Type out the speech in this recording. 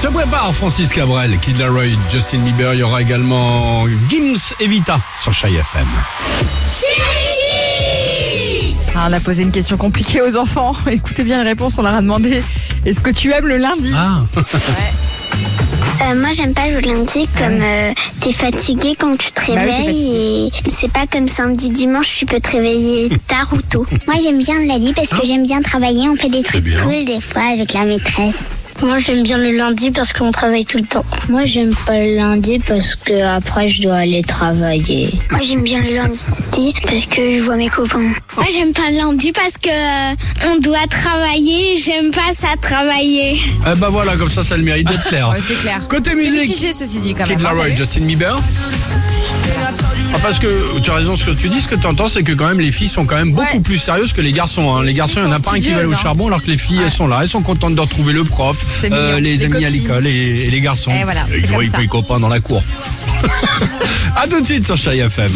Se prépare Francis Cabrel, Kid Laroi, Justin Bieber. Il y aura également Gims et Vita sur Chai FM. Ah, on a posé une question compliquée aux enfants. Écoutez bien les réponses. On leur a demandé Est-ce que tu aimes le lundi? Ah, Euh, moi, j'aime pas le lundi comme euh, t'es fatigué quand tu te Bah oui, réveilles et c'est pas comme samedi, dimanche, tu peux te réveiller tard ou tôt. Moi, j'aime bien le lundi parce que j'aime bien travailler. On fait des trucs cool des fois avec la maîtresse. Moi, j'aime bien le lundi parce qu'on travaille tout le temps. Moi, j'aime pas le lundi parce que après, je dois aller travailler. Moi, j'aime bien le lundi parce que je vois mes copains. Moi, j'aime pas le lundi parce que euh, on doit travailler. J'aime pas ça travailler. eh ben voilà, comme ça, ça a le mérite d'être clair. Ouais, c'est clair. Côté C'est musique, mitigé, ceci dit, quand Kid même. hein, Laroi, Justin Bieber. Enfin, ce que tu as raison, ce que tu dis, ce que tu entends, c'est que quand même les filles sont quand même beaucoup Ouais. plus sérieuses que les garçons. hein. Les garçons, il n'y en a pas un qui va aller au hein. charbon, alors que les filles, elles sont là, elles sont contentes de retrouver le prof, mignon, les les amis à l'école et, et les garçons. Et voilà, ils voient les copains dans la cour. à tout de suite sur Chai FM.